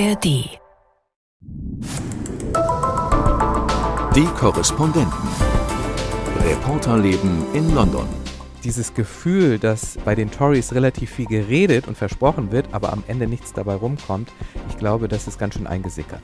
ARD. Die Korrespondenten. Reporterleben in London. Dieses Gefühl, dass bei den Tories relativ viel geredet und versprochen wird, aber am Ende nichts dabei rumkommt, ich glaube, das ist ganz schön eingesickert.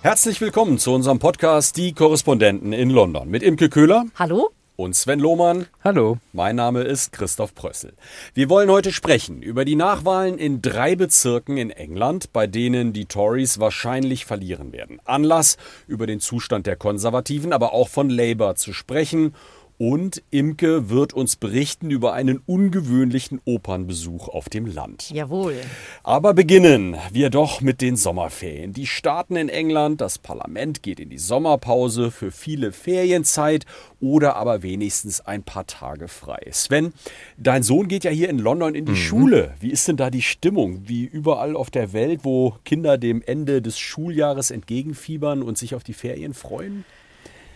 Herzlich willkommen zu unserem Podcast Die Korrespondenten in London mit Imke Köhler. Hallo? Und Sven Lohmann. Hallo. Mein Name ist Christoph Prössel. Wir wollen heute sprechen über die Nachwahlen in drei Bezirken in England, bei denen die Tories wahrscheinlich verlieren werden. Anlass, über den Zustand der Konservativen, aber auch von Labour zu sprechen und Imke wird uns berichten über einen ungewöhnlichen Opernbesuch auf dem Land. Jawohl. Aber beginnen wir doch mit den Sommerferien. Die starten in England, das Parlament geht in die Sommerpause für viele Ferienzeit oder aber wenigstens ein paar Tage frei. Sven, dein Sohn geht ja hier in London in die mhm. Schule. Wie ist denn da die Stimmung? Wie überall auf der Welt, wo Kinder dem Ende des Schuljahres entgegenfiebern und sich auf die Ferien freuen?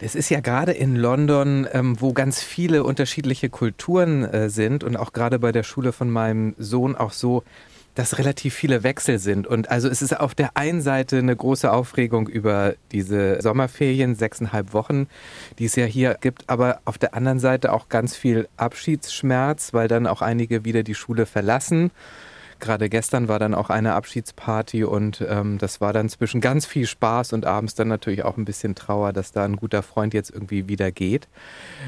Es ist ja gerade in London, ähm, wo ganz viele unterschiedliche Kulturen äh, sind und auch gerade bei der Schule von meinem Sohn auch so, dass relativ viele Wechsel sind. Und also es ist auf der einen Seite eine große Aufregung über diese Sommerferien, sechseinhalb Wochen, die es ja hier gibt, aber auf der anderen Seite auch ganz viel Abschiedsschmerz, weil dann auch einige wieder die Schule verlassen Gerade gestern war dann auch eine Abschiedsparty und ähm, das war dann zwischen ganz viel Spaß und abends dann natürlich auch ein bisschen Trauer, dass da ein guter Freund jetzt irgendwie wieder geht.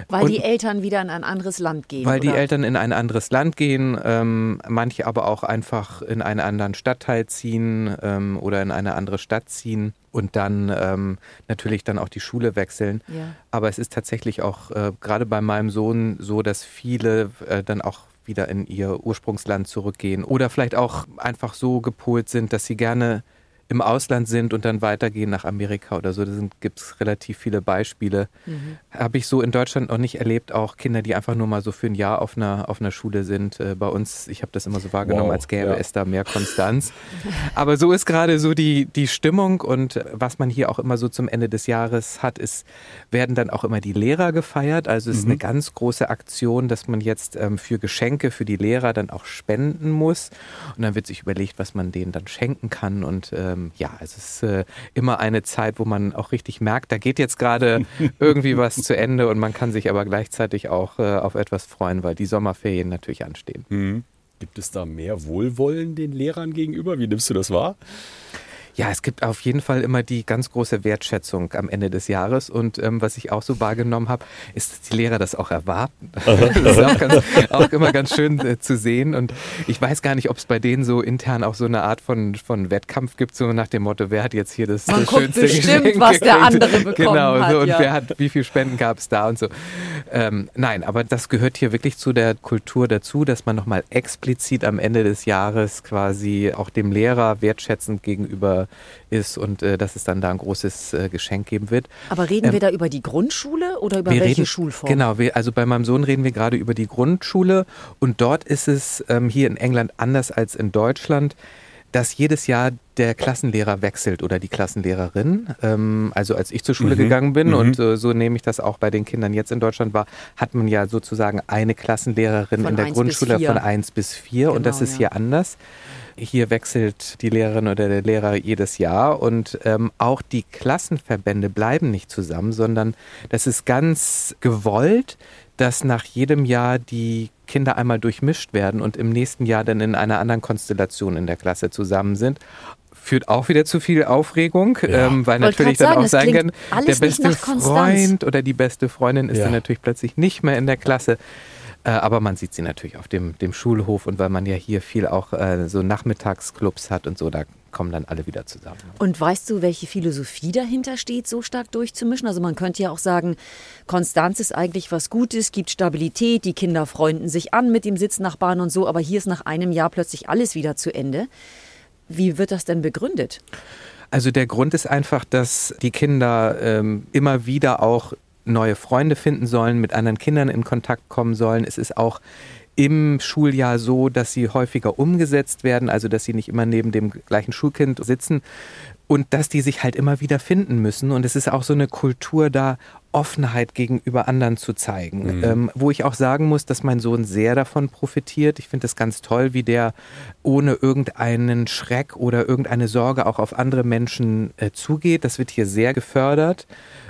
Weil und die Eltern wieder in ein anderes Land gehen. Weil oder? die Eltern in ein anderes Land gehen, ähm, manche aber auch einfach in einen anderen Stadtteil ziehen ähm, oder in eine andere Stadt ziehen und dann ähm, natürlich dann auch die Schule wechseln. Ja. Aber es ist tatsächlich auch äh, gerade bei meinem Sohn so, dass viele äh, dann auch wieder in ihr Ursprungsland zurückgehen oder vielleicht auch einfach so gepolt sind, dass sie gerne im Ausland sind und dann weitergehen nach Amerika oder so. Da gibt es relativ viele Beispiele. Mhm. Habe ich so in Deutschland noch nicht erlebt, auch Kinder, die einfach nur mal so für ein Jahr auf einer, auf einer Schule sind. Äh, bei uns, ich habe das immer so wahrgenommen, wow, als gäbe ja. es da mehr Konstanz. Aber so ist gerade so die, die Stimmung und was man hier auch immer so zum Ende des Jahres hat, ist, werden dann auch immer die Lehrer gefeiert. Also es mhm. ist eine ganz große Aktion, dass man jetzt ähm, für Geschenke für die Lehrer dann auch spenden muss. Und dann wird sich überlegt, was man denen dann schenken kann und ähm, ähm, ja, es ist äh, immer eine Zeit, wo man auch richtig merkt, da geht jetzt gerade irgendwie was zu Ende und man kann sich aber gleichzeitig auch äh, auf etwas freuen, weil die Sommerferien natürlich anstehen. Mhm. Gibt es da mehr Wohlwollen den Lehrern gegenüber? Wie nimmst du das wahr? Ja, es gibt auf jeden Fall immer die ganz große Wertschätzung am Ende des Jahres. Und ähm, was ich auch so wahrgenommen habe, ist, dass die Lehrer das auch erwarten. das ist auch, ganz, auch, immer ganz schön äh, zu sehen. Und ich weiß gar nicht, ob es bei denen so intern auch so eine Art von, von Wettkampf gibt, so nach dem Motto, wer hat jetzt hier das, Man das schönste bestimmt, Geschenk was der andere bekommen genau, hat. So, und ja. wer hat, wie viel Spenden gab es da und so. Ähm, nein, aber das gehört hier wirklich zu der Kultur dazu, dass man nochmal explizit am Ende des Jahres quasi auch dem Lehrer wertschätzend gegenüber ist und äh, dass es dann da ein großes äh, Geschenk geben wird. Aber reden ähm, wir da über die Grundschule oder über welche reden, Schulform? Genau, wir, also bei meinem Sohn reden wir gerade über die Grundschule und dort ist es ähm, hier in England anders als in Deutschland dass jedes Jahr der Klassenlehrer wechselt oder die Klassenlehrerin. Ähm, also als ich zur Schule mhm. gegangen bin mhm. und äh, so nehme ich das auch bei den Kindern jetzt in Deutschland war, hat man ja sozusagen eine Klassenlehrerin von in der Grundschule von 1 bis 4 genau, und das ist ja. hier anders. Hier wechselt die Lehrerin oder der Lehrer jedes Jahr und ähm, auch die Klassenverbände bleiben nicht zusammen, sondern das ist ganz gewollt, dass nach jedem Jahr die Kinder einmal durchmischt werden und im nächsten Jahr dann in einer anderen Konstellation in der Klasse zusammen sind führt auch wieder zu viel Aufregung, ja. ähm, weil Wollt natürlich dann sagen, auch sein kann, der beste Freund oder die beste Freundin ist ja. dann natürlich plötzlich nicht mehr in der Klasse. Äh, aber man sieht sie natürlich auf dem, dem Schulhof und weil man ja hier viel auch äh, so Nachmittagsclubs hat und so, da kommen dann alle wieder zusammen. Und weißt du, welche Philosophie dahinter steht, so stark durchzumischen? Also man könnte ja auch sagen, Konstanz ist eigentlich was Gutes, gibt Stabilität, die Kinder freunden sich an mit dem Sitznachbarn und so, aber hier ist nach einem Jahr plötzlich alles wieder zu Ende. Wie wird das denn begründet? Also der Grund ist einfach, dass die Kinder ähm, immer wieder auch neue Freunde finden sollen, mit anderen Kindern in Kontakt kommen sollen. Es ist auch im Schuljahr so, dass sie häufiger umgesetzt werden, also dass sie nicht immer neben dem gleichen Schulkind sitzen. Und dass die sich halt immer wieder finden müssen. Und es ist auch so eine Kultur da, Offenheit gegenüber anderen zu zeigen. Mhm. Ähm, wo ich auch sagen muss, dass mein Sohn sehr davon profitiert. Ich finde es ganz toll, wie der ohne irgendeinen Schreck oder irgendeine Sorge auch auf andere Menschen äh, zugeht. Das wird hier sehr gefördert.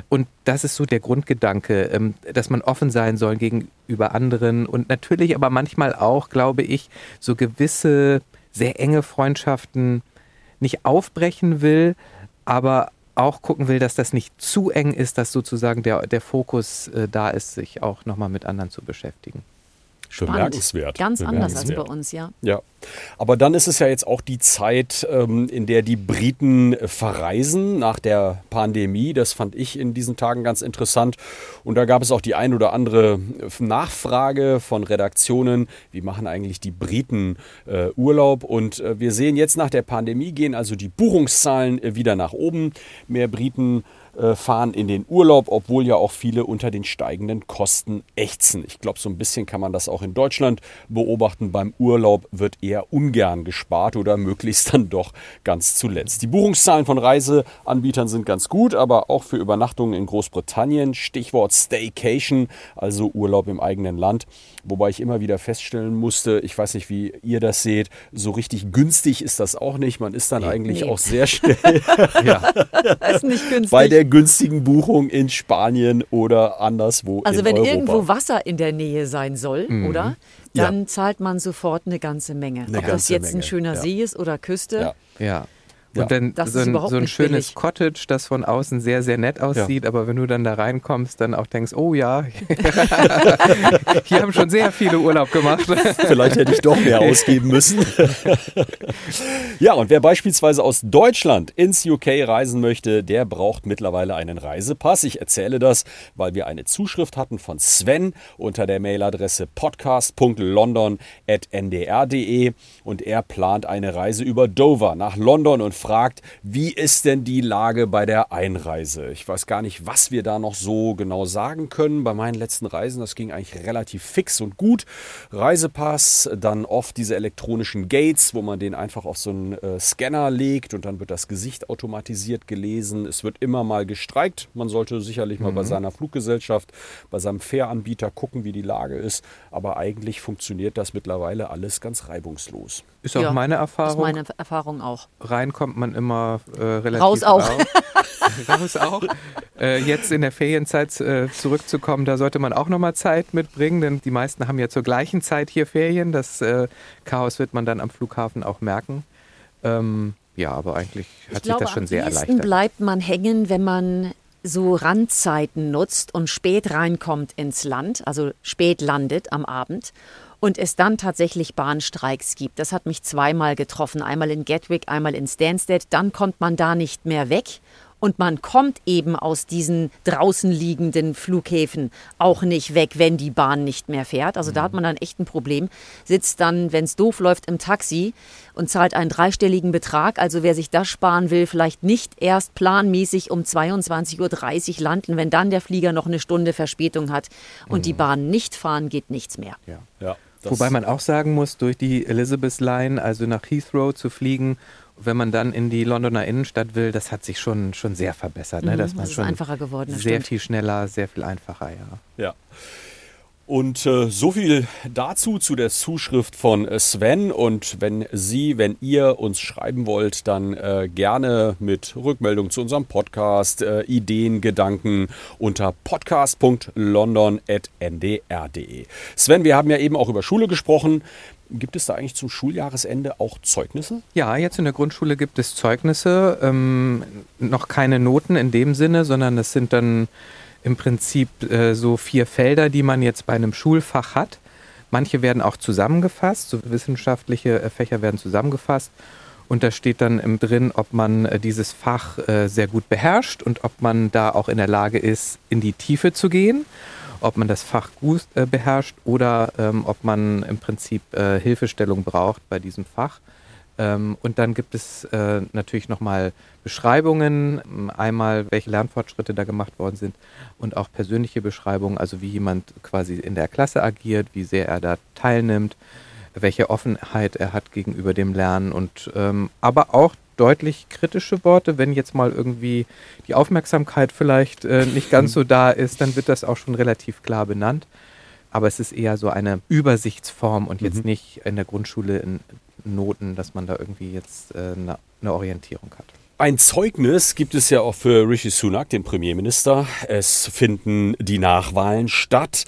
Und das ist so der Grundgedanke, ähm, dass man offen sein soll gegenüber anderen und natürlich aber manchmal auch, glaube ich, so gewisse sehr enge Freundschaften nicht aufbrechen will, aber auch gucken will, dass das nicht zu eng ist, dass sozusagen der, der Fokus äh, da ist, sich auch nochmal mit anderen zu beschäftigen. Spannend. Bemerkenswert. Ganz anders als bei uns, ja. Ja. Aber dann ist es ja jetzt auch die Zeit, ähm, in der die Briten verreisen nach der Pandemie. Das fand ich in diesen Tagen ganz interessant. Und da gab es auch die ein oder andere Nachfrage von Redaktionen, wie machen eigentlich die Briten äh, Urlaub? Und äh, wir sehen jetzt nach der Pandemie gehen also die Buchungszahlen äh, wieder nach oben. Mehr Briten äh, fahren in den Urlaub, obwohl ja auch viele unter den steigenden Kosten ächzen. Ich glaube, so ein bisschen kann man das auch in Deutschland beobachten. Beim Urlaub wird eher ungern gespart oder möglichst dann doch ganz zuletzt. Die Buchungszahlen von Reiseanbietern sind ganz gut, aber auch für Übernachtungen in Großbritannien, Stichwort Staycation, also Urlaub im eigenen Land. Wobei ich immer wieder feststellen musste, ich weiß nicht, wie ihr das seht, so richtig günstig ist das auch nicht. Man ist dann nee, eigentlich nee. auch sehr schnell ja. ist nicht günstig. bei der günstigen Buchung in Spanien oder anderswo. Also wenn Europa. irgendwo Wasser in der Nähe sein soll, mhm. oder? Dann ja. zahlt man sofort eine ganze Menge. Eine Ob ganze das jetzt Menge. ein schöner ja. See ist oder Küste. Ja. ja. Und ja. dann das so ein, so ein schönes billig. Cottage, das von außen sehr, sehr nett aussieht, ja. aber wenn du dann da reinkommst, dann auch denkst, oh ja, hier haben schon sehr viele Urlaub gemacht. Vielleicht hätte ich doch mehr ausgeben müssen. ja, und wer beispielsweise aus Deutschland ins UK reisen möchte, der braucht mittlerweile einen Reisepass. Ich erzähle das, weil wir eine Zuschrift hatten von Sven unter der Mailadresse podcast.london.ndr.de und er plant eine Reise über Dover nach London und fragt, wie ist denn die Lage bei der Einreise? Ich weiß gar nicht, was wir da noch so genau sagen können. Bei meinen letzten Reisen, das ging eigentlich relativ fix und gut. Reisepass, dann oft diese elektronischen Gates, wo man den einfach auf so einen äh, Scanner legt und dann wird das Gesicht automatisiert gelesen. Es wird immer mal gestreikt. Man sollte sicherlich mal bei mhm. seiner Fluggesellschaft, bei seinem Fähranbieter gucken, wie die Lage ist. Aber eigentlich funktioniert das mittlerweile alles ganz reibungslos. Ist auch ja, meine Erfahrung. Ist meine Erfahrung auch. Reinkommt man immer äh, relativ Raus auch. Raus auch. Äh, jetzt in der Ferienzeit äh, zurückzukommen, da sollte man auch nochmal Zeit mitbringen, denn die meisten haben ja zur gleichen Zeit hier Ferien. Das äh, Chaos wird man dann am Flughafen auch merken. Ähm, ja, aber eigentlich hat ich sich glaube, das schon sehr erleichtert. Am bleibt man hängen, wenn man so Randzeiten nutzt und spät reinkommt ins Land, also spät landet am Abend und es dann tatsächlich Bahnstreiks gibt. Das hat mich zweimal getroffen, einmal in Gatwick, einmal in Stansted. Dann kommt man da nicht mehr weg und man kommt eben aus diesen draußen liegenden Flughäfen auch nicht weg, wenn die Bahn nicht mehr fährt. Also da hat man dann echt ein Problem. Sitzt dann, wenn es doof läuft, im Taxi und zahlt einen dreistelligen Betrag. Also wer sich das sparen will, vielleicht nicht erst planmäßig um 22.30 Uhr landen, wenn dann der Flieger noch eine Stunde Verspätung hat und mhm. die Bahn nicht fahren, geht nichts mehr. Ja, ja. Wobei man auch sagen muss, durch die Elizabeth Line, also nach Heathrow zu fliegen, wenn man dann in die Londoner Innenstadt will, das hat sich schon, schon sehr verbessert. Ne? Mhm, das ist einfacher geworden. Sehr stimmt. viel schneller, sehr viel einfacher, ja. Ja. Und äh, so viel dazu zu der Zuschrift von äh, Sven. Und wenn Sie, wenn ihr uns schreiben wollt, dann äh, gerne mit Rückmeldung zu unserem Podcast, äh, Ideen, Gedanken unter podcast.london.ndr.de. Sven, wir haben ja eben auch über Schule gesprochen. Gibt es da eigentlich zum Schuljahresende auch Zeugnisse? Ja, jetzt in der Grundschule gibt es Zeugnisse. Ähm, noch keine Noten in dem Sinne, sondern es sind dann im Prinzip äh, so vier Felder, die man jetzt bei einem Schulfach hat. Manche werden auch zusammengefasst, so wissenschaftliche äh, Fächer werden zusammengefasst. Und da steht dann drin, ob man äh, dieses Fach äh, sehr gut beherrscht und ob man da auch in der Lage ist, in die Tiefe zu gehen, ob man das Fach gut äh, beherrscht oder ähm, ob man im Prinzip Hilfestellung braucht bei diesem Fach. Ähm, und dann gibt es äh, natürlich nochmal Beschreibungen, einmal welche Lernfortschritte da gemacht worden sind und auch persönliche Beschreibungen, also wie jemand quasi in der Klasse agiert, wie sehr er da teilnimmt, welche Offenheit er hat gegenüber dem Lernen und ähm, aber auch deutlich kritische Worte. Wenn jetzt mal irgendwie die Aufmerksamkeit vielleicht äh, nicht ganz so da ist, dann wird das auch schon relativ klar benannt. Aber es ist eher so eine Übersichtsform und jetzt mhm. nicht in der Grundschule in Noten, dass man da irgendwie jetzt äh, eine, eine Orientierung hat. Ein Zeugnis gibt es ja auch für Rishi Sunak, den Premierminister. Es finden die Nachwahlen statt.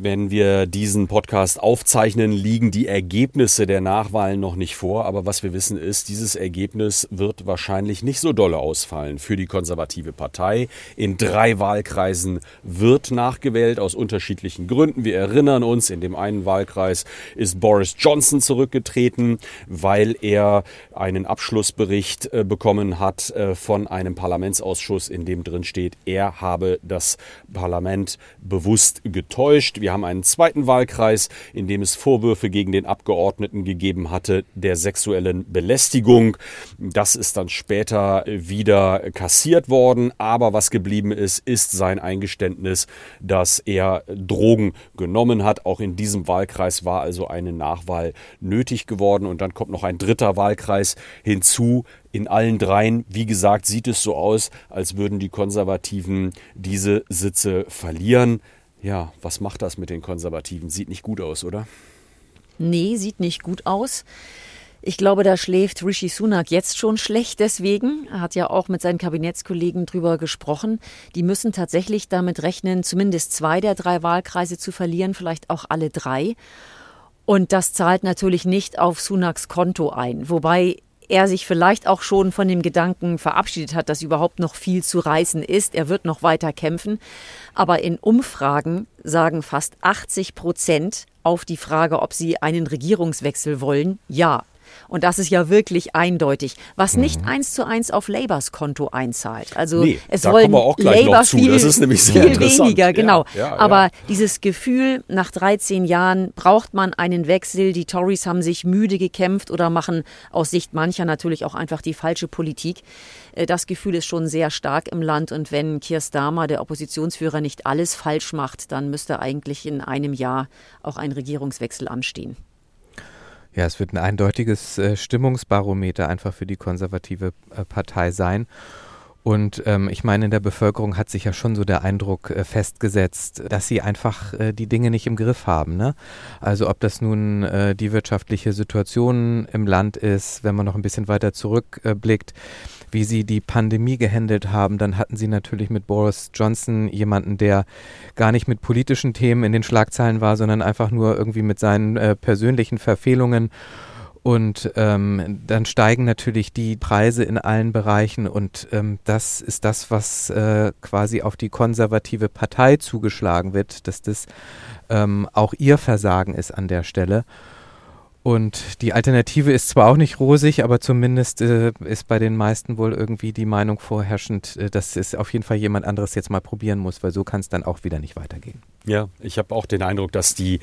Wenn wir diesen Podcast aufzeichnen, liegen die Ergebnisse der Nachwahlen noch nicht vor. Aber was wir wissen ist, dieses Ergebnis wird wahrscheinlich nicht so dolle ausfallen für die konservative Partei. In drei Wahlkreisen wird nachgewählt aus unterschiedlichen Gründen. Wir erinnern uns, in dem einen Wahlkreis ist Boris Johnson zurückgetreten, weil er einen Abschlussbericht äh, bekommen hat äh, von einem Parlamentsausschuss, in dem drin steht, er habe das Parlament bewusst getäuscht. Wir wir haben einen zweiten Wahlkreis, in dem es Vorwürfe gegen den Abgeordneten gegeben hatte der sexuellen Belästigung. Das ist dann später wieder kassiert worden. Aber was geblieben ist, ist sein Eingeständnis, dass er Drogen genommen hat. Auch in diesem Wahlkreis war also eine Nachwahl nötig geworden. Und dann kommt noch ein dritter Wahlkreis hinzu, in allen dreien, wie gesagt, sieht es so aus, als würden die Konservativen diese Sitze verlieren. Ja, was macht das mit den Konservativen? Sieht nicht gut aus, oder? Nee, sieht nicht gut aus. Ich glaube, da schläft Rishi Sunak jetzt schon schlecht deswegen. Er hat ja auch mit seinen Kabinettskollegen drüber gesprochen. Die müssen tatsächlich damit rechnen, zumindest zwei der drei Wahlkreise zu verlieren, vielleicht auch alle drei. Und das zahlt natürlich nicht auf Sunaks Konto ein. Wobei er sich vielleicht auch schon von dem Gedanken verabschiedet hat, dass überhaupt noch viel zu reißen ist. Er wird noch weiter kämpfen. Aber in Umfragen sagen fast 80 Prozent auf die Frage, ob sie einen Regierungswechsel wollen, ja. Und das ist ja wirklich eindeutig, was mhm. nicht eins zu eins auf Labours Konto einzahlt. Also nee, es wollen Labour viel, viel weniger, genau. Ja, ja, Aber ja. dieses Gefühl, nach 13 Jahren braucht man einen Wechsel. Die Tories haben sich müde gekämpft oder machen aus Sicht mancher natürlich auch einfach die falsche Politik. Äh, das Gefühl ist schon sehr stark im Land. Und wenn Keir Starmer, der Oppositionsführer, nicht alles falsch macht, dann müsste eigentlich in einem Jahr auch ein Regierungswechsel anstehen. Ja, es wird ein eindeutiges äh, Stimmungsbarometer einfach für die konservative äh, Partei sein. Und ähm, ich meine, in der Bevölkerung hat sich ja schon so der Eindruck äh, festgesetzt, dass sie einfach äh, die Dinge nicht im Griff haben. Ne? Also ob das nun äh, die wirtschaftliche Situation im Land ist, wenn man noch ein bisschen weiter zurückblickt, wie sie die Pandemie gehandelt haben, dann hatten sie natürlich mit Boris Johnson jemanden, der gar nicht mit politischen Themen in den Schlagzeilen war, sondern einfach nur irgendwie mit seinen äh, persönlichen Verfehlungen. Und ähm, dann steigen natürlich die Preise in allen Bereichen und ähm, das ist das, was äh, quasi auf die konservative Partei zugeschlagen wird, dass das ähm, auch ihr Versagen ist an der Stelle. Und die Alternative ist zwar auch nicht rosig, aber zumindest äh, ist bei den meisten wohl irgendwie die Meinung vorherrschend, äh, dass es auf jeden Fall jemand anderes jetzt mal probieren muss, weil so kann es dann auch wieder nicht weitergehen. Ja, ich habe auch den Eindruck, dass die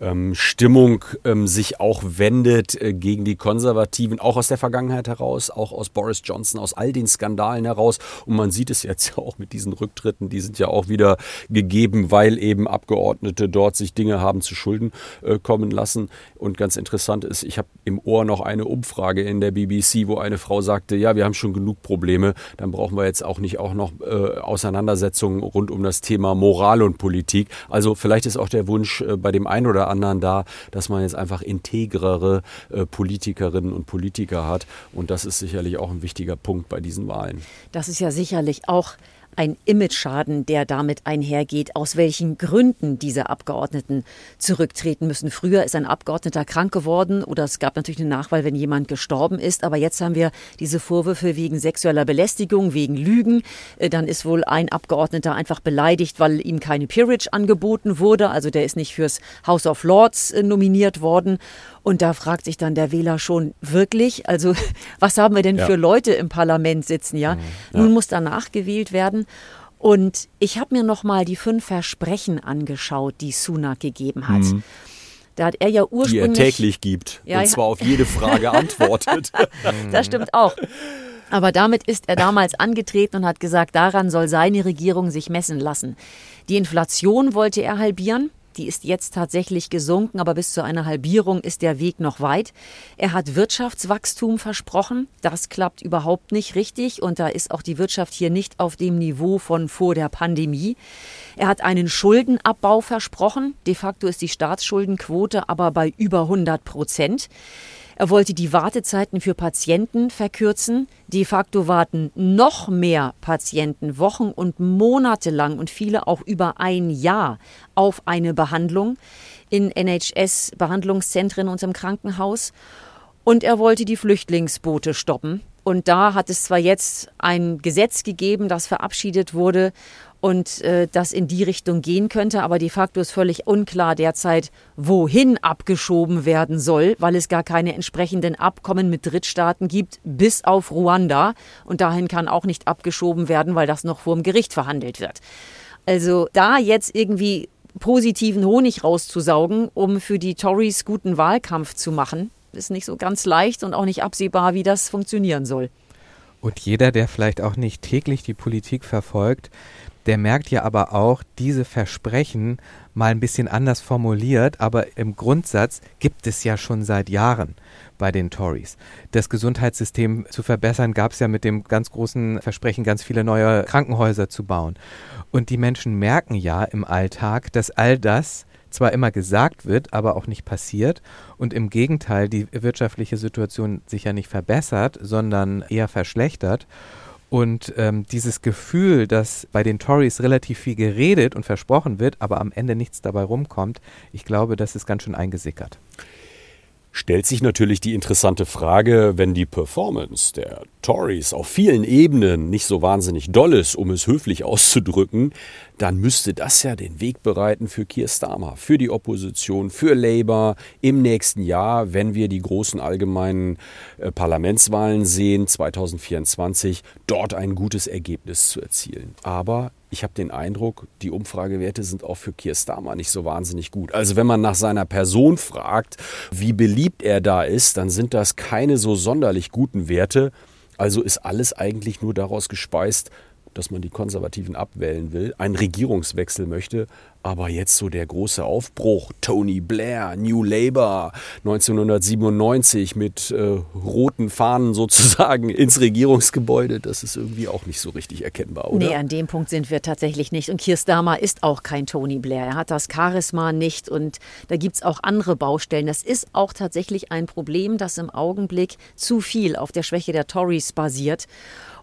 ähm, Stimmung ähm, sich auch wendet äh, gegen die Konservativen, auch aus der Vergangenheit heraus, auch aus Boris Johnson, aus all den Skandalen heraus. Und man sieht es jetzt ja auch mit diesen Rücktritten, die sind ja auch wieder gegeben, weil eben Abgeordnete dort sich Dinge haben zu Schulden äh, kommen lassen. Und ganz interessant ist, ich habe im Ohr noch eine Umfrage in der BBC, wo eine Frau sagte, ja, wir haben schon genug Probleme, dann brauchen wir jetzt auch nicht auch noch äh, Auseinandersetzungen rund um das Thema Moral und Politik. Also vielleicht ist auch der Wunsch äh, bei dem einen oder anderen da, dass man jetzt einfach integrere äh, Politikerinnen und Politiker hat. Und das ist sicherlich auch ein wichtiger Punkt bei diesen Wahlen. Das ist ja sicherlich auch ein Imageschaden, der damit einhergeht, aus welchen Gründen diese Abgeordneten zurücktreten müssen. Früher ist ein Abgeordneter krank geworden oder es gab natürlich eine Nachwahl, wenn jemand gestorben ist. Aber jetzt haben wir diese Vorwürfe wegen sexueller Belästigung, wegen Lügen. Äh, dann ist wohl ein Abgeordneter einfach beleidigt, weil ihm keine Peerage angeboten wurde. Also der ist nicht fürs House of Lords äh, nominiert worden. Und da fragt sich dann der Wähler schon wirklich, also was haben wir denn ja. für Leute im Parlament sitzen, ja? Mhm. ja. Nun muss danach gewählt werden. Und ich habe mir noch mal die fünf Versprechen angeschaut, die Sunak gegeben hat. Mhm. Da hat er ja ursprünglich. Die er täglich gibt. Ja, und zwar auf jede Frage antwortet. das stimmt auch. Aber damit ist er damals angetreten und hat gesagt, daran soll seine Regierung sich messen lassen. Die Inflation wollte er halbieren. Die ist jetzt tatsächlich gesunken, aber bis zu einer Halbierung ist der Weg noch weit. Er hat Wirtschaftswachstum versprochen. Das klappt überhaupt nicht richtig und da ist auch die Wirtschaft hier nicht auf dem Niveau von vor der Pandemie. Er hat einen Schuldenabbau versprochen. De facto ist die Staatsschuldenquote aber bei über 100 Prozent. Er wollte die Wartezeiten für Patienten verkürzen. De facto warten noch mehr Patienten Wochen und Monate lang und viele auch über ein Jahr auf eine Behandlung in NHS-Behandlungszentren und im Krankenhaus. Und er wollte die Flüchtlingsboote stoppen. Und da hat es zwar jetzt ein Gesetz gegeben, das verabschiedet wurde und äh, das in die Richtung gehen könnte. Aber de facto ist völlig unklar derzeit, wohin abgeschoben werden soll, weil es gar keine entsprechenden Abkommen mit Drittstaaten gibt, bis auf Ruanda. Und dahin kann auch nicht abgeschoben werden, weil das noch vor dem Gericht verhandelt wird. Also da jetzt irgendwie positiven Honig rauszusaugen, um für die Tories guten Wahlkampf zu machen, ist nicht so ganz leicht und auch nicht absehbar, wie das funktionieren soll. Und jeder, der vielleicht auch nicht täglich die Politik verfolgt, der merkt ja aber auch, diese Versprechen mal ein bisschen anders formuliert, aber im Grundsatz gibt es ja schon seit Jahren bei den Tories. Das Gesundheitssystem zu verbessern gab es ja mit dem ganz großen Versprechen, ganz viele neue Krankenhäuser zu bauen. Und die Menschen merken ja im Alltag, dass all das zwar immer gesagt wird, aber auch nicht passiert und im Gegenteil die wirtschaftliche Situation sich ja nicht verbessert, sondern eher verschlechtert. Und ähm, dieses Gefühl, dass bei den Tories relativ viel geredet und versprochen wird, aber am Ende nichts dabei rumkommt, ich glaube, das ist ganz schön eingesickert stellt sich natürlich die interessante Frage, wenn die Performance der Tories auf vielen Ebenen nicht so wahnsinnig doll ist, um es höflich auszudrücken, dann müsste das ja den Weg bereiten für Keir Starmer, für die Opposition, für Labour im nächsten Jahr, wenn wir die großen allgemeinen äh, Parlamentswahlen sehen, 2024, dort ein gutes Ergebnis zu erzielen. Aber ich habe den Eindruck, die Umfragewerte sind auch für Keir Starmer nicht so wahnsinnig gut. Also wenn man nach seiner Person fragt, wie beliebt er da ist, dann sind das keine so sonderlich guten Werte. Also ist alles eigentlich nur daraus gespeist, dass man die Konservativen abwählen will, einen Regierungswechsel möchte, aber jetzt so der große Aufbruch, Tony Blair, New Labour 1997 mit äh, roten Fahnen sozusagen ins Regierungsgebäude, das ist irgendwie auch nicht so richtig erkennbar, oder? Nee, an dem Punkt sind wir tatsächlich nicht. Und Keir Starmer ist auch kein Tony Blair. Er hat das Charisma nicht und da gibt es auch andere Baustellen. Das ist auch tatsächlich ein Problem, das im Augenblick zu viel auf der Schwäche der Tories basiert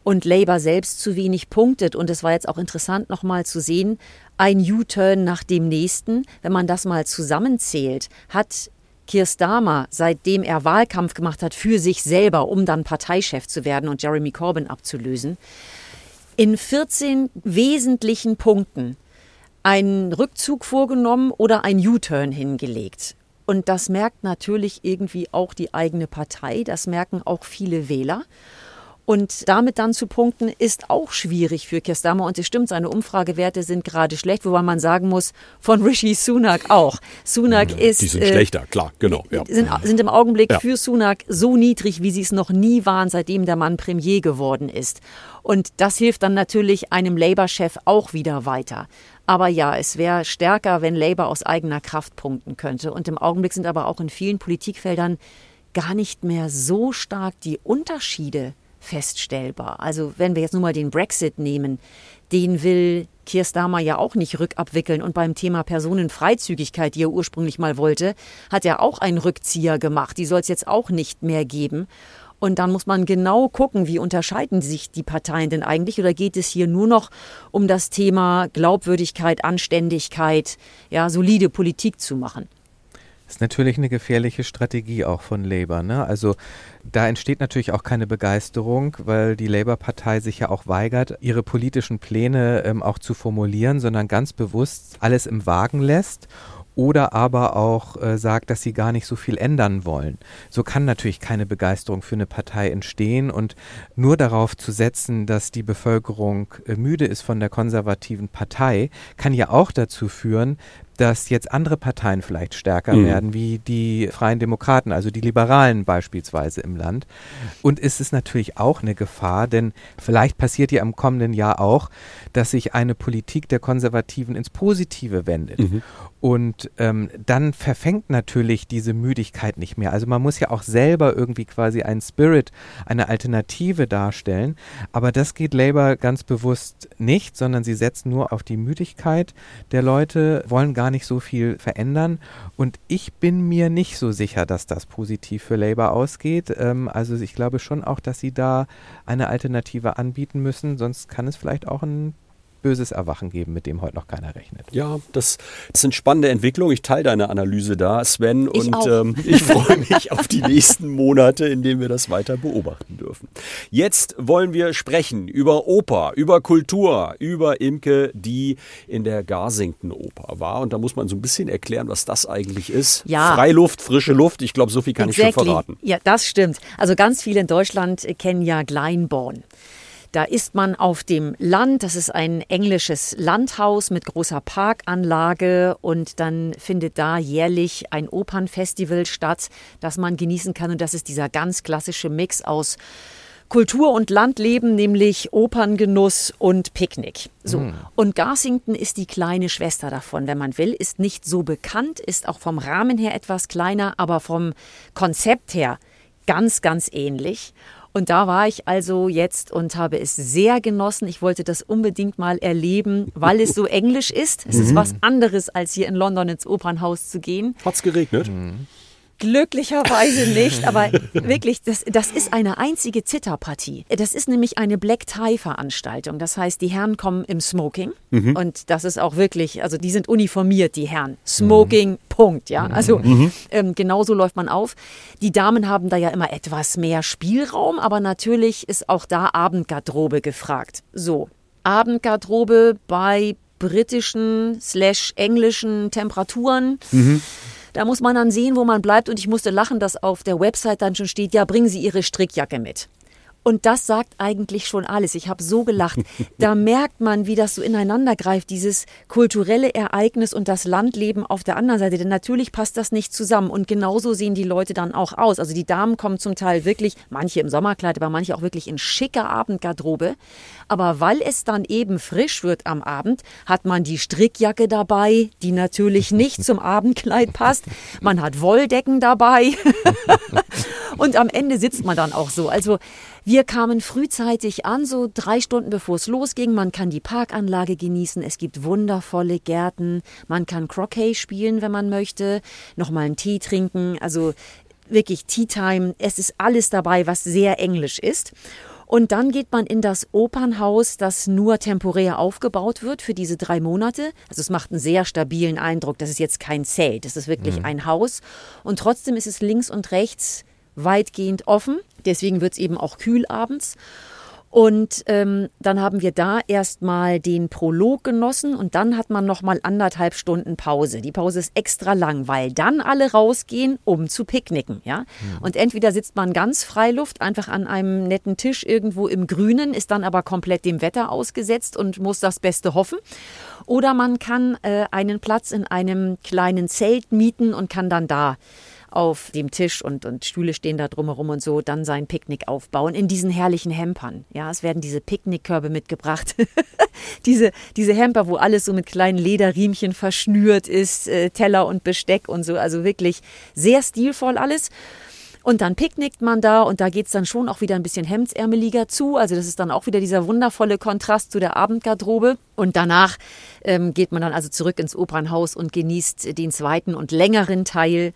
und Labour selbst zu wenig punktet. Und es war jetzt auch interessant nochmal zu sehen, ein U-Turn nach dem nächsten. Wenn man das mal zusammenzählt, hat Keir Starmer, seitdem er Wahlkampf gemacht hat für sich selber, um dann Parteichef zu werden und Jeremy Corbyn abzulösen, in 14 wesentlichen Punkten einen Rückzug vorgenommen oder ein U-Turn hingelegt. Und das merkt natürlich irgendwie auch die eigene Partei, das merken auch viele Wähler. Und damit dann zu punkten, ist auch schwierig für Kerstammer. Und es stimmt, seine Umfragewerte sind gerade schlecht, wobei man sagen muss, von Rishi Sunak auch. Sunak ja, ist. Die sind äh, schlechter, klar, genau. Ja. Sind, sind im Augenblick ja. für Sunak so niedrig, wie sie es noch nie waren, seitdem der Mann Premier geworden ist. Und das hilft dann natürlich einem Labour-Chef auch wieder weiter. Aber ja, es wäre stärker, wenn Labour aus eigener Kraft punkten könnte. Und im Augenblick sind aber auch in vielen Politikfeldern gar nicht mehr so stark die Unterschiede feststellbar. Also wenn wir jetzt nur mal den Brexit nehmen, den will Keir Starmer ja auch nicht rückabwickeln. Und beim Thema Personenfreizügigkeit, die er ursprünglich mal wollte, hat er auch einen Rückzieher gemacht. Die soll es jetzt auch nicht mehr geben. Und dann muss man genau gucken, wie unterscheiden sich die Parteien denn eigentlich? Oder geht es hier nur noch um das Thema Glaubwürdigkeit, Anständigkeit, ja, solide Politik zu machen? ist natürlich eine gefährliche Strategie auch von Labour. Ne? Also da entsteht natürlich auch keine Begeisterung, weil die Labour-Partei sich ja auch weigert, ihre politischen Pläne ähm, auch zu formulieren, sondern ganz bewusst alles im Wagen lässt oder aber auch äh, sagt, dass sie gar nicht so viel ändern wollen. So kann natürlich keine Begeisterung für eine Partei entstehen und nur darauf zu setzen, dass die Bevölkerung äh, müde ist von der konservativen Partei, kann ja auch dazu führen, dass jetzt andere Parteien vielleicht stärker mhm. werden, wie die Freien Demokraten, also die Liberalen beispielsweise im Land. Und es ist natürlich auch eine Gefahr, denn vielleicht passiert ja im kommenden Jahr auch, dass sich eine Politik der Konservativen ins Positive wendet. Mhm. Und ähm, dann verfängt natürlich diese Müdigkeit nicht mehr. Also man muss ja auch selber irgendwie quasi einen Spirit, eine Alternative darstellen. Aber das geht Labour ganz bewusst nicht, sondern sie setzen nur auf die Müdigkeit der Leute, wollen gar nicht so viel verändern. Und ich bin mir nicht so sicher, dass das positiv für Labour ausgeht. Ähm, also ich glaube schon auch, dass sie da eine Alternative anbieten müssen. Sonst kann es vielleicht auch ein böses Erwachen geben, mit dem heute noch keiner rechnet. Ja, das, das sind spannende Entwicklungen. Ich teile deine Analyse da, Sven, ich und ähm, ich freue mich auf die nächsten Monate, in denen wir das weiter beobachten dürfen. Jetzt wollen wir sprechen über Oper, über Kultur, über Imke, die in der Garsington Oper war. Und da muss man so ein bisschen erklären, was das eigentlich ist. Ja. Freiluft, frische Luft. Ich glaube, so viel kann exactly. ich schon verraten. Ja, das stimmt. Also ganz viele in Deutschland kennen ja Glyndebourne. Da ist man auf dem Land, das ist ein englisches Landhaus mit großer Parkanlage und dann findet da jährlich ein Opernfestival statt, das man genießen kann und das ist dieser ganz klassische Mix aus Kultur und Landleben, nämlich Operngenuss und Picknick. So. Mm. Und Garsington ist die kleine Schwester davon, wenn man will, ist nicht so bekannt, ist auch vom Rahmen her etwas kleiner, aber vom Konzept her ganz, ganz ähnlich. Und da war ich also jetzt und habe es sehr genossen. Ich wollte das unbedingt mal erleben, weil es so englisch ist. Es ist mhm. was anderes, als hier in London ins Opernhaus zu gehen. Hat's geregnet? Mhm. Glücklicherweise nicht, aber wirklich, das, das ist eine einzige Zitterpartie. Das ist nämlich eine Black Tie Veranstaltung. Das heißt, die Herren kommen im Smoking mhm. und das ist auch wirklich, also die sind uniformiert, die Herren. Smoking, mhm. Punkt, ja. Also mhm. ähm, genauso läuft man auf. Die Damen haben da ja immer etwas mehr Spielraum, aber natürlich ist auch da Abendgarderobe gefragt. So, Abendgarderobe bei britischen slash englischen Temperaturen. Mhm. Da muss man dann sehen, wo man bleibt. Und ich musste lachen, dass auf der Website dann schon steht, ja, bringen Sie Ihre Strickjacke mit. Und das sagt eigentlich schon alles. Ich habe so gelacht. Da merkt man, wie das so ineinander greift, dieses kulturelle Ereignis und das Landleben auf der anderen Seite. Denn natürlich passt das nicht zusammen. Und genauso sehen die Leute dann auch aus. Also die Damen kommen zum Teil wirklich, manche im Sommerkleid, aber manche auch wirklich in schicker Abendgarderobe. Aber weil es dann eben frisch wird am Abend, hat man die Strickjacke dabei, die natürlich nicht zum Abendkleid passt. Man hat Wolldecken dabei. und am Ende sitzt man dann auch so. Also wir kamen frühzeitig an, so drei Stunden bevor es losging. Man kann die Parkanlage genießen. Es gibt wundervolle Gärten. Man kann Croquet spielen, wenn man möchte. Nochmal einen Tee trinken. Also wirklich Tea Time. Es ist alles dabei, was sehr englisch ist. Und dann geht man in das Opernhaus, das nur temporär aufgebaut wird für diese drei Monate. Also es macht einen sehr stabilen Eindruck. Das ist jetzt kein Zelt, das ist wirklich mhm. ein Haus. Und trotzdem ist es links und rechts weitgehend offen. Deswegen wird es eben auch kühl abends. Und ähm, dann haben wir da erstmal den Prolog genossen und dann hat man nochmal anderthalb Stunden Pause. Die Pause ist extra lang, weil dann alle rausgehen, um zu picknicken. Ja? Mhm. Und entweder sitzt man ganz Freiluft, einfach an einem netten Tisch irgendwo im Grünen, ist dann aber komplett dem Wetter ausgesetzt und muss das Beste hoffen. Oder man kann äh, einen Platz in einem kleinen Zelt mieten und kann dann da auf dem Tisch und, und Stühle stehen da drumherum und so, dann sein Picknick aufbauen in diesen herrlichen Hempern. Ja, es werden diese Picknickkörbe mitgebracht. diese, diese Hemper, wo alles so mit kleinen Lederriemchen verschnürt ist, äh, Teller und Besteck und so. Also wirklich sehr stilvoll alles. Und dann picknickt man da und da geht es dann schon auch wieder ein bisschen hemdsärmeliger zu. Also das ist dann auch wieder dieser wundervolle Kontrast zu der Abendgarderobe. Und danach ähm, geht man dann also zurück ins Opernhaus und genießt den zweiten und längeren Teil.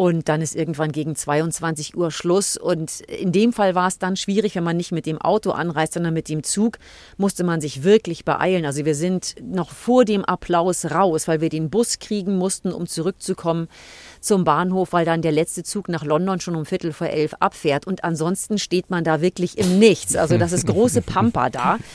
Und dann ist irgendwann gegen 22 Uhr Schluss. Und in dem Fall war es dann schwierig, wenn man nicht mit dem Auto anreist, sondern mit dem Zug, musste man sich wirklich beeilen. Also wir sind noch vor dem Applaus raus, weil wir den Bus kriegen mussten, um zurückzukommen zum Bahnhof, weil dann der letzte Zug nach London schon um Viertel vor elf abfährt. Und ansonsten steht man da wirklich im Nichts. Also das ist große Pampa da.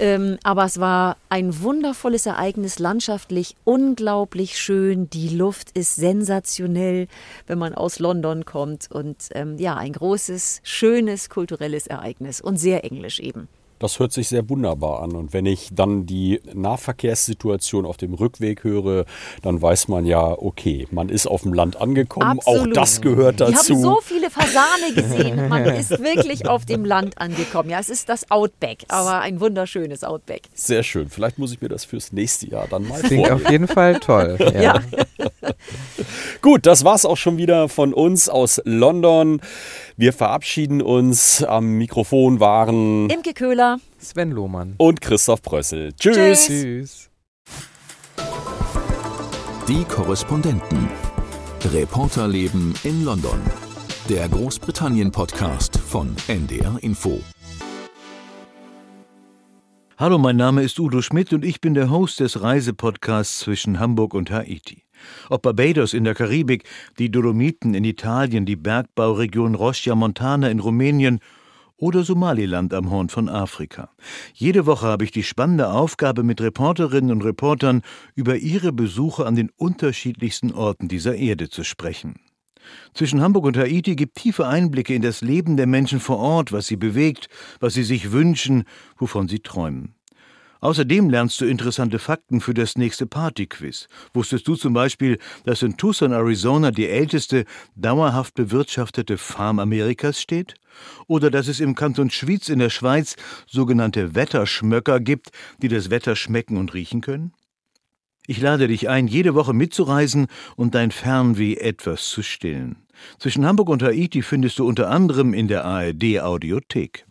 Ähm, aber es war ein wundervolles Ereignis, landschaftlich unglaublich schön. Die Luft ist sensationell, wenn man aus London kommt. Und ähm, ja, ein großes, schönes kulturelles Ereignis und sehr englisch eben. Das hört sich sehr wunderbar an. Und wenn ich dann die Nahverkehrssituation auf dem Rückweg höre, dann weiß man ja, okay, man ist auf dem Land angekommen. Absolut. Auch das gehört dazu. Ich habe so viele Fasane gesehen. Man ist wirklich auf dem Land angekommen. Ja, es ist das Outback, aber ein wunderschönes Outback. Sehr schön. Vielleicht muss ich mir das fürs nächste Jahr dann mal Klingt vornehmen. auf jeden Fall toll. Ja. Ja. Gut, das war's auch schon wieder von uns aus London. Wir verabschieden uns. Am Mikrofon waren Imke Köhler. Sven Lohmann. und Christoph Brössel. Tschüss. Tschüss. Tschüss. Die Korrespondenten. Reporterleben in London. Der Großbritannien-Podcast von NDR Info. Hallo, mein Name ist Udo Schmidt und ich bin der Host des Reisepodcasts zwischen Hamburg und Haiti. Ob Barbados in der Karibik, die Dolomiten in Italien, die Bergbauregion Rosia Montana in Rumänien oder Somaliland am Horn von Afrika. Jede Woche habe ich die spannende Aufgabe, mit Reporterinnen und Reportern über ihre Besuche an den unterschiedlichsten Orten dieser Erde zu sprechen. Zwischen Hamburg und Haiti gibt tiefe Einblicke in das Leben der Menschen vor Ort, was sie bewegt, was sie sich wünschen, wovon sie träumen. Außerdem lernst du interessante Fakten für das nächste Partyquiz. Wusstest du zum Beispiel, dass in Tucson, Arizona die älteste dauerhaft bewirtschaftete Farm Amerikas steht? Oder dass es im Kanton Schwyz in der Schweiz sogenannte Wetterschmöcker gibt, die das Wetter schmecken und riechen können? Ich lade dich ein, jede Woche mitzureisen und dein Fernweh etwas zu stillen. Zwischen Hamburg und Haiti findest du unter anderem in der ARD Audiothek.